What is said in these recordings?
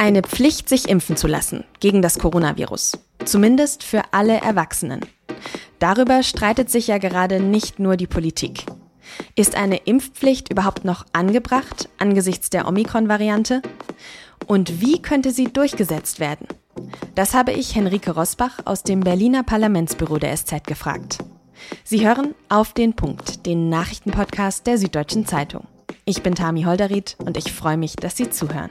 Eine Pflicht, sich impfen zu lassen gegen das Coronavirus. Zumindest für alle Erwachsenen. Darüber streitet sich ja gerade nicht nur die Politik. Ist eine Impfpflicht überhaupt noch angebracht angesichts der Omikron-Variante? Und wie könnte sie durchgesetzt werden? Das habe ich Henrike Rosbach aus dem Berliner Parlamentsbüro der SZ gefragt. Sie hören auf den Punkt, den Nachrichtenpodcast der Süddeutschen Zeitung. Ich bin Tami Holderried und ich freue mich, dass Sie zuhören.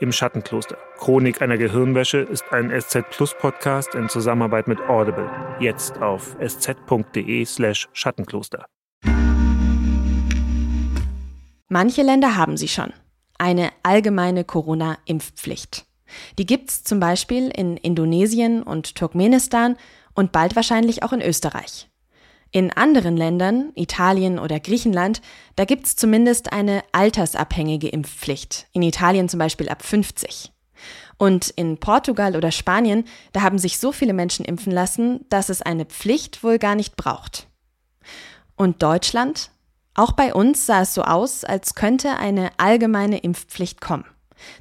Im Schattenkloster. Chronik einer Gehirnwäsche ist ein SZ Plus Podcast in Zusammenarbeit mit Audible. Jetzt auf sz.de/slash Schattenkloster. Manche Länder haben sie schon. Eine allgemeine Corona-Impfpflicht. Die gibt's zum Beispiel in Indonesien und Turkmenistan und bald wahrscheinlich auch in Österreich. In anderen Ländern, Italien oder Griechenland, da gibt's zumindest eine altersabhängige Impfpflicht. In Italien zum Beispiel ab 50. Und in Portugal oder Spanien, da haben sich so viele Menschen impfen lassen, dass es eine Pflicht wohl gar nicht braucht. Und Deutschland? Auch bei uns sah es so aus, als könnte eine allgemeine Impfpflicht kommen.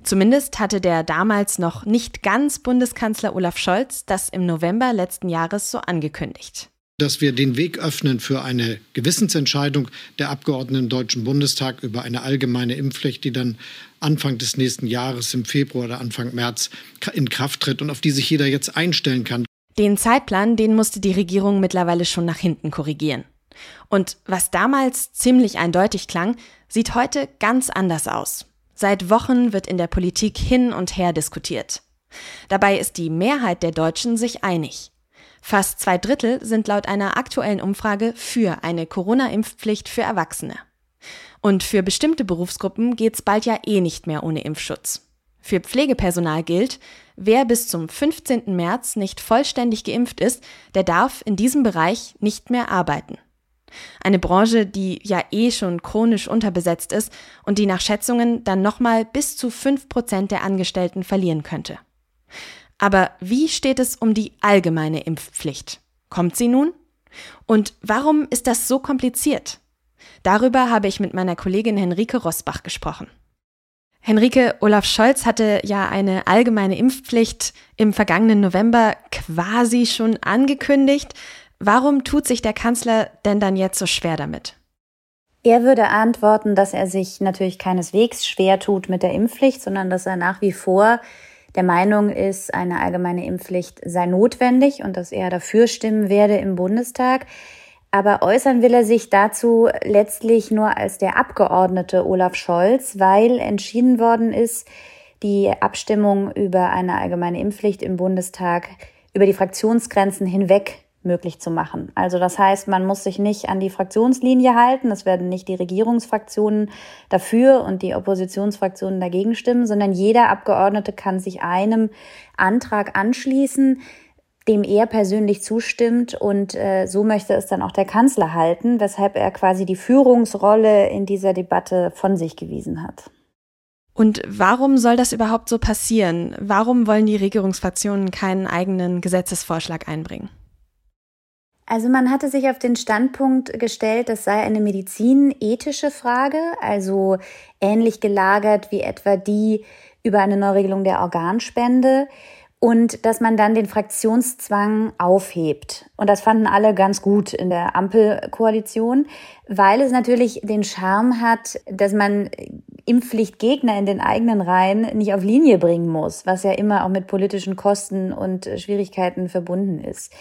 Zumindest hatte der damals noch nicht ganz Bundeskanzler Olaf Scholz das im November letzten Jahres so angekündigt dass wir den Weg öffnen für eine Gewissensentscheidung der Abgeordneten im Deutschen Bundestag über eine allgemeine Impfpflicht, die dann Anfang des nächsten Jahres im Februar oder Anfang März in Kraft tritt und auf die sich jeder jetzt einstellen kann. Den Zeitplan, den musste die Regierung mittlerweile schon nach hinten korrigieren. Und was damals ziemlich eindeutig klang, sieht heute ganz anders aus. Seit Wochen wird in der Politik hin und her diskutiert. Dabei ist die Mehrheit der Deutschen sich einig. Fast zwei Drittel sind laut einer aktuellen Umfrage für eine Corona-Impfpflicht für Erwachsene. Und für bestimmte Berufsgruppen geht's bald ja eh nicht mehr ohne Impfschutz. Für Pflegepersonal gilt, wer bis zum 15. März nicht vollständig geimpft ist, der darf in diesem Bereich nicht mehr arbeiten. Eine Branche, die ja eh schon chronisch unterbesetzt ist und die nach Schätzungen dann nochmal bis zu 5 Prozent der Angestellten verlieren könnte. Aber wie steht es um die allgemeine Impfpflicht? Kommt sie nun? Und warum ist das so kompliziert? Darüber habe ich mit meiner Kollegin Henrike Rosbach gesprochen. Henrike, Olaf Scholz hatte ja eine allgemeine Impfpflicht im vergangenen November quasi schon angekündigt. Warum tut sich der Kanzler denn dann jetzt so schwer damit? Er würde antworten, dass er sich natürlich keineswegs schwer tut mit der Impfpflicht, sondern dass er nach wie vor der Meinung ist, eine allgemeine Impfpflicht sei notwendig und dass er dafür stimmen werde im Bundestag. Aber äußern will er sich dazu letztlich nur als der Abgeordnete Olaf Scholz, weil entschieden worden ist, die Abstimmung über eine allgemeine Impfpflicht im Bundestag über die Fraktionsgrenzen hinweg möglich zu machen. Also das heißt, man muss sich nicht an die Fraktionslinie halten. Es werden nicht die Regierungsfraktionen dafür und die Oppositionsfraktionen dagegen stimmen, sondern jeder Abgeordnete kann sich einem Antrag anschließen, dem er persönlich zustimmt und äh, so möchte es dann auch der Kanzler halten, weshalb er quasi die Führungsrolle in dieser Debatte von sich gewiesen hat. Und warum soll das überhaupt so passieren? Warum wollen die Regierungsfraktionen keinen eigenen Gesetzesvorschlag einbringen? Also man hatte sich auf den Standpunkt gestellt, das sei eine medizinethische Frage, also ähnlich gelagert wie etwa die über eine Neuregelung der Organspende und dass man dann den Fraktionszwang aufhebt. Und das fanden alle ganz gut in der Ampelkoalition, weil es natürlich den Charme hat, dass man Impfpflichtgegner in den eigenen Reihen nicht auf Linie bringen muss, was ja immer auch mit politischen Kosten und Schwierigkeiten verbunden ist.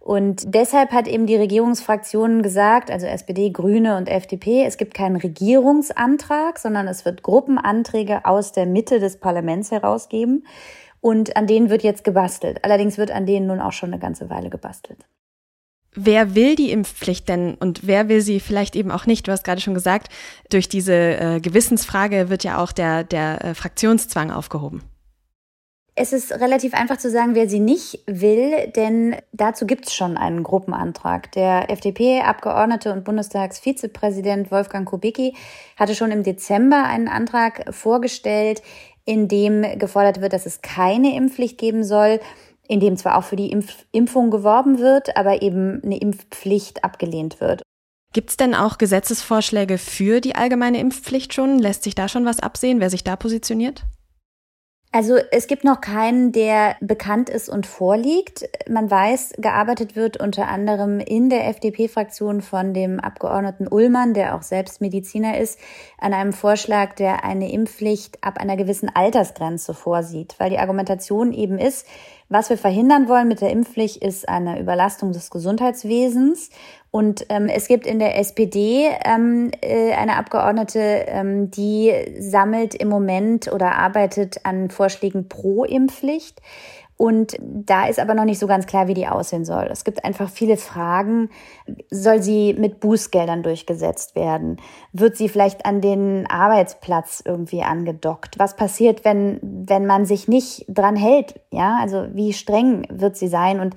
Und deshalb hat eben die Regierungsfraktionen gesagt, also SPD, Grüne und FDP, es gibt keinen Regierungsantrag, sondern es wird Gruppenanträge aus der Mitte des Parlaments herausgeben. Und an denen wird jetzt gebastelt. Allerdings wird an denen nun auch schon eine ganze Weile gebastelt. Wer will die Impfpflicht denn und wer will sie vielleicht eben auch nicht? Du hast gerade schon gesagt, durch diese äh, Gewissensfrage wird ja auch der, der äh, Fraktionszwang aufgehoben. Es ist relativ einfach zu sagen, wer sie nicht will, denn dazu gibt es schon einen Gruppenantrag. Der FDP-Abgeordnete und Bundestagsvizepräsident Wolfgang Kubicki hatte schon im Dezember einen Antrag vorgestellt, in dem gefordert wird, dass es keine Impfpflicht geben soll, in dem zwar auch für die Impf Impfung geworben wird, aber eben eine Impfpflicht abgelehnt wird. Gibt es denn auch Gesetzesvorschläge für die allgemeine Impfpflicht schon? Lässt sich da schon was absehen, wer sich da positioniert? Also es gibt noch keinen, der bekannt ist und vorliegt. Man weiß, gearbeitet wird unter anderem in der FDP-Fraktion von dem Abgeordneten Ullmann, der auch selbst Mediziner ist, an einem Vorschlag, der eine Impfpflicht ab einer gewissen Altersgrenze vorsieht, weil die Argumentation eben ist, was wir verhindern wollen mit der Impfpflicht ist eine Überlastung des Gesundheitswesens. Und ähm, es gibt in der SPD ähm, äh, eine Abgeordnete, ähm, die sammelt im Moment oder arbeitet an Vorschlägen pro Impfpflicht. Und da ist aber noch nicht so ganz klar, wie die aussehen soll. Es gibt einfach viele Fragen. Soll sie mit Bußgeldern durchgesetzt werden? Wird sie vielleicht an den Arbeitsplatz irgendwie angedockt? Was passiert, wenn, wenn man sich nicht dran hält? Ja, also wie streng wird sie sein? Und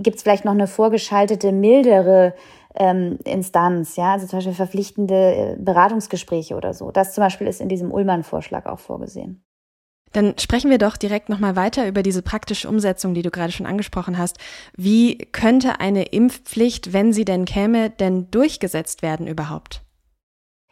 gibt es vielleicht noch eine vorgeschaltete, mildere ähm, Instanz, ja, also zum Beispiel verpflichtende äh, Beratungsgespräche oder so. Das zum Beispiel ist in diesem Ullmann-Vorschlag auch vorgesehen. Dann sprechen wir doch direkt nochmal weiter über diese praktische Umsetzung, die du gerade schon angesprochen hast. Wie könnte eine Impfpflicht, wenn sie denn käme, denn durchgesetzt werden überhaupt?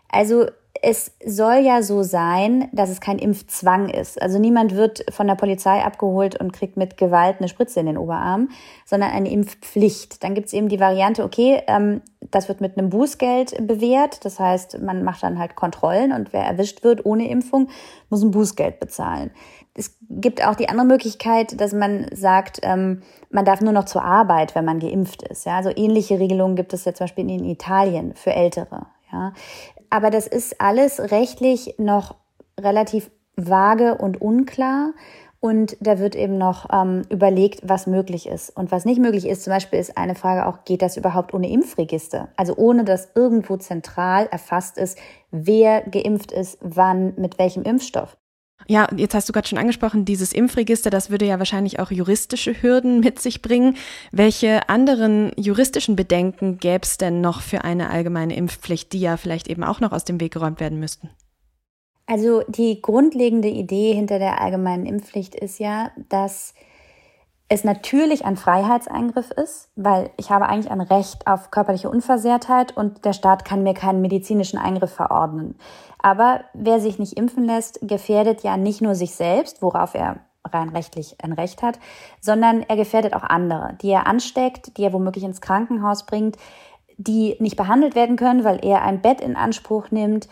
Also es soll ja so sein, dass es kein Impfzwang ist. Also niemand wird von der Polizei abgeholt und kriegt mit Gewalt eine Spritze in den Oberarm, sondern eine Impfpflicht. Dann gibt es eben die Variante, okay, ähm, das wird mit einem Bußgeld bewährt. Das heißt, man macht dann halt Kontrollen und wer erwischt wird ohne Impfung, muss ein Bußgeld bezahlen. Es gibt auch die andere Möglichkeit, dass man sagt, ähm, man darf nur noch zur Arbeit, wenn man geimpft ist. Ja, also ähnliche Regelungen gibt es ja zum Beispiel in Italien für Ältere. Ja, aber das ist alles rechtlich noch relativ vage und unklar. Und da wird eben noch ähm, überlegt, was möglich ist. Und was nicht möglich ist, zum Beispiel ist eine Frage auch, geht das überhaupt ohne Impfregister? Also ohne dass irgendwo zentral erfasst ist, wer geimpft ist, wann, mit welchem Impfstoff. Ja, jetzt hast du gerade schon angesprochen, dieses Impfregister, das würde ja wahrscheinlich auch juristische Hürden mit sich bringen. Welche anderen juristischen Bedenken gäbe es denn noch für eine allgemeine Impfpflicht, die ja vielleicht eben auch noch aus dem Weg geräumt werden müssten? Also die grundlegende Idee hinter der allgemeinen Impfpflicht ist ja, dass es natürlich ein Freiheitseingriff ist, weil ich habe eigentlich ein Recht auf körperliche Unversehrtheit und der Staat kann mir keinen medizinischen Eingriff verordnen. Aber wer sich nicht impfen lässt, gefährdet ja nicht nur sich selbst, worauf er rein rechtlich ein Recht hat, sondern er gefährdet auch andere, die er ansteckt, die er womöglich ins Krankenhaus bringt, die nicht behandelt werden können, weil er ein Bett in Anspruch nimmt,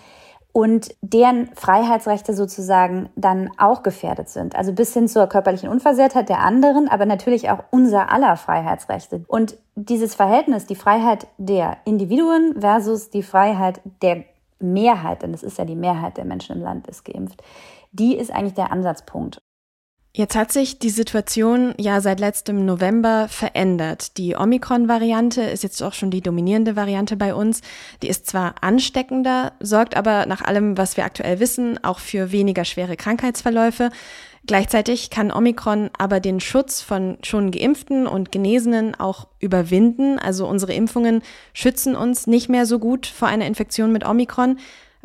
und deren Freiheitsrechte sozusagen dann auch gefährdet sind. Also bis hin zur körperlichen Unversehrtheit der anderen, aber natürlich auch unser aller Freiheitsrechte. Und dieses Verhältnis, die Freiheit der Individuen versus die Freiheit der Mehrheit, denn es ist ja die Mehrheit der Menschen im Land ist geimpft, die ist eigentlich der Ansatzpunkt. Jetzt hat sich die Situation ja seit letztem November verändert. Die Omikron-Variante ist jetzt auch schon die dominierende Variante bei uns. Die ist zwar ansteckender, sorgt aber nach allem, was wir aktuell wissen, auch für weniger schwere Krankheitsverläufe. Gleichzeitig kann Omikron aber den Schutz von schon geimpften und Genesenen auch überwinden. Also unsere Impfungen schützen uns nicht mehr so gut vor einer Infektion mit Omikron.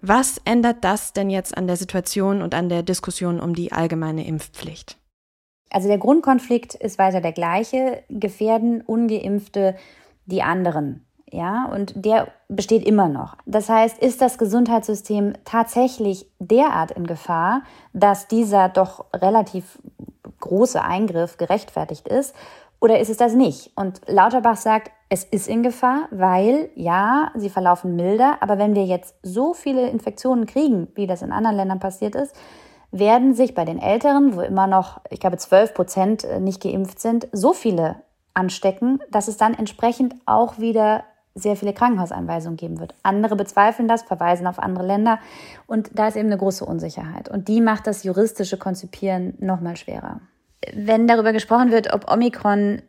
Was ändert das denn jetzt an der Situation und an der Diskussion um die allgemeine Impfpflicht? Also der Grundkonflikt ist weiter der gleiche. Gefährden ungeimpfte die anderen. Ja, und der besteht immer noch. Das heißt, ist das Gesundheitssystem tatsächlich derart in Gefahr, dass dieser doch relativ große Eingriff gerechtfertigt ist? Oder ist es das nicht? Und Lauterbach sagt, es ist in Gefahr, weil ja, sie verlaufen milder, aber wenn wir jetzt so viele Infektionen kriegen, wie das in anderen Ländern passiert ist, werden sich bei den Älteren, wo immer noch, ich glaube, 12 Prozent äh, nicht geimpft sind, so viele anstecken, dass es dann entsprechend auch wieder sehr viele Krankenhauseinweisungen geben wird. Andere bezweifeln das, verweisen auf andere Länder und da ist eben eine große Unsicherheit und die macht das juristische Konzipieren noch mal schwerer. Wenn darüber gesprochen wird, ob Omikron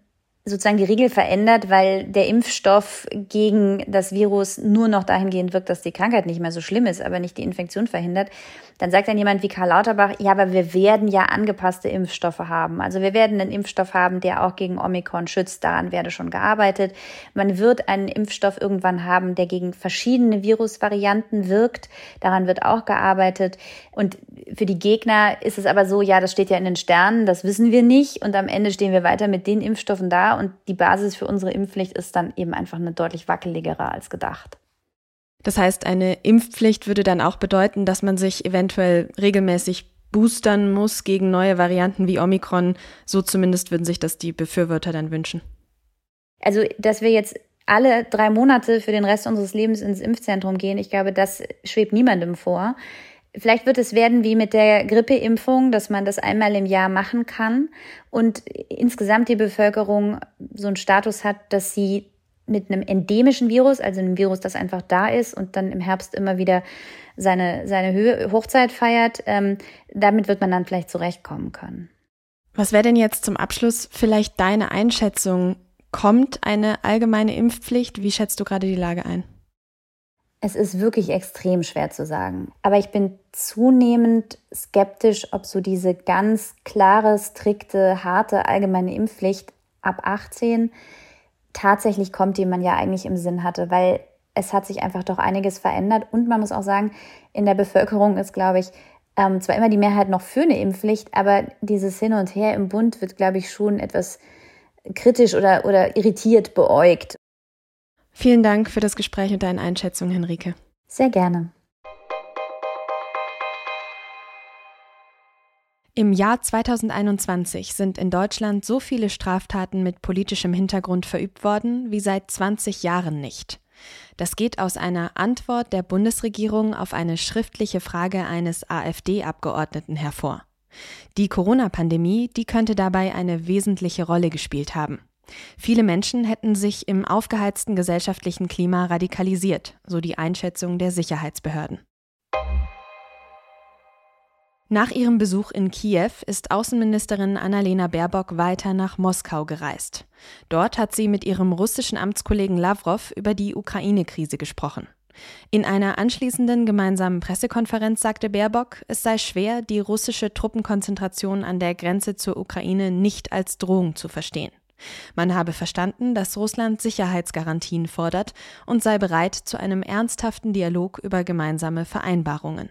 sozusagen die Regel verändert, weil der Impfstoff gegen das Virus nur noch dahingehend wirkt, dass die Krankheit nicht mehr so schlimm ist, aber nicht die Infektion verhindert, dann sagt dann jemand wie Karl Lauterbach, ja, aber wir werden ja angepasste Impfstoffe haben. Also wir werden einen Impfstoff haben, der auch gegen Omikron schützt. Daran werde schon gearbeitet. Man wird einen Impfstoff irgendwann haben, der gegen verschiedene Virusvarianten wirkt. Daran wird auch gearbeitet. Und für die Gegner ist es aber so, ja, das steht ja in den Sternen, das wissen wir nicht. Und am Ende stehen wir weiter mit den Impfstoffen da. Und die Basis für unsere Impfpflicht ist dann eben einfach eine deutlich wackeligere als gedacht. Das heißt, eine Impfpflicht würde dann auch bedeuten, dass man sich eventuell regelmäßig boostern muss gegen neue Varianten wie Omikron. So zumindest würden sich das die Befürworter dann wünschen. Also, dass wir jetzt alle drei Monate für den Rest unseres Lebens ins Impfzentrum gehen, ich glaube, das schwebt niemandem vor. Vielleicht wird es werden wie mit der Grippeimpfung, dass man das einmal im Jahr machen kann und insgesamt die Bevölkerung so einen Status hat, dass sie mit einem endemischen Virus, also einem Virus, das einfach da ist und dann im Herbst immer wieder seine, seine Höhe, Hochzeit feiert, ähm, damit wird man dann vielleicht zurechtkommen können. Was wäre denn jetzt zum Abschluss vielleicht deine Einschätzung? Kommt eine allgemeine Impfpflicht? Wie schätzt du gerade die Lage ein? Es ist wirklich extrem schwer zu sagen. Aber ich bin zunehmend skeptisch, ob so diese ganz klare, strikte, harte allgemeine Impfpflicht ab 18 tatsächlich kommt, die man ja eigentlich im Sinn hatte, weil es hat sich einfach doch einiges verändert. Und man muss auch sagen, in der Bevölkerung ist, glaube ich, ähm, zwar immer die Mehrheit noch für eine Impfpflicht, aber dieses Hin und Her im Bund wird, glaube ich, schon etwas kritisch oder, oder irritiert beäugt. Vielen Dank für das Gespräch und deine Einschätzung, Henrike. Sehr gerne. Im Jahr 2021 sind in Deutschland so viele Straftaten mit politischem Hintergrund verübt worden wie seit 20 Jahren nicht. Das geht aus einer Antwort der Bundesregierung auf eine schriftliche Frage eines AfD-Abgeordneten hervor. Die Corona-Pandemie, die könnte dabei eine wesentliche Rolle gespielt haben. Viele Menschen hätten sich im aufgeheizten gesellschaftlichen Klima radikalisiert, so die Einschätzung der Sicherheitsbehörden. Nach ihrem Besuch in Kiew ist Außenministerin Annalena Baerbock weiter nach Moskau gereist. Dort hat sie mit ihrem russischen Amtskollegen Lavrov über die Ukraine-Krise gesprochen. In einer anschließenden gemeinsamen Pressekonferenz sagte Baerbock, es sei schwer, die russische Truppenkonzentration an der Grenze zur Ukraine nicht als Drohung zu verstehen. Man habe verstanden, dass Russland Sicherheitsgarantien fordert und sei bereit zu einem ernsthaften Dialog über gemeinsame Vereinbarungen.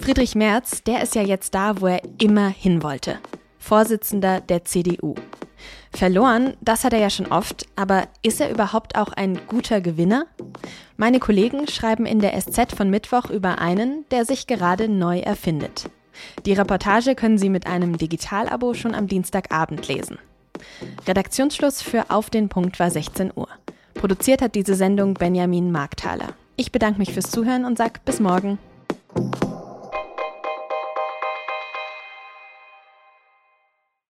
Friedrich Merz, der ist ja jetzt da, wo er immer hin wollte. Vorsitzender der CDU. Verloren, das hat er ja schon oft, aber ist er überhaupt auch ein guter Gewinner? Meine Kollegen schreiben in der SZ von Mittwoch über einen, der sich gerade neu erfindet. Die Reportage können Sie mit einem Digitalabo schon am Dienstagabend lesen. Redaktionsschluss für Auf den Punkt war 16 Uhr. Produziert hat diese Sendung Benjamin Markthaler. Ich bedanke mich fürs Zuhören und sage bis morgen.